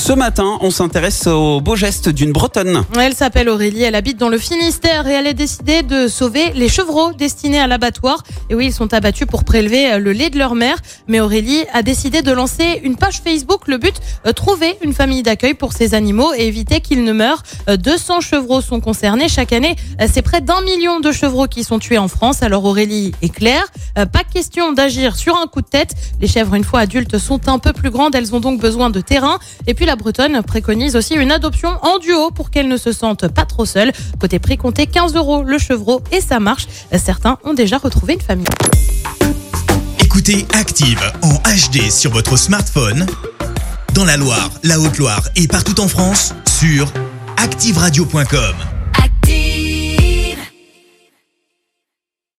Ce matin, on s'intéresse au beau geste d'une Bretonne. Elle s'appelle Aurélie, elle habite dans le Finistère et elle a décidé de sauver les chevreaux destinés à l'abattoir. Et oui, ils sont abattus pour prélever le lait de leur mère. Mais Aurélie a décidé de lancer une page Facebook. Le but, euh, trouver une famille d'accueil pour ces animaux et éviter qu'ils ne meurent. Euh, 200 chevreaux sont concernés. Chaque année, euh, c'est près d'un million de chevreaux qui sont tués en France. Alors Aurélie est claire, euh, pas question d'agir sur un coup de tête. Les chèvres, une fois adultes, sont un peu plus grandes. Elles ont donc besoin de terrain. Et puis la Bretonne préconise aussi une adoption en duo pour qu'elles ne se sentent pas trop seules. Côté prix, comptez 15 euros le chevreau et ça marche. Certains ont déjà retrouvé une famille. Écoutez Active en HD sur votre smartphone, dans la Loire, la Haute-Loire et partout en France, sur activeradio.com.